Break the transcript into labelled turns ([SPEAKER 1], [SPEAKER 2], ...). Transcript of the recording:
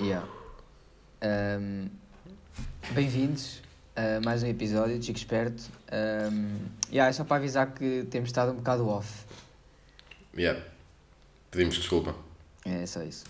[SPEAKER 1] Yeah. Um, Bem-vindos a mais um episódio de Chico Esperto. Um, yeah, é só para avisar que temos estado um bocado off.
[SPEAKER 2] Yeah. Pedimos desculpa.
[SPEAKER 1] É só isso.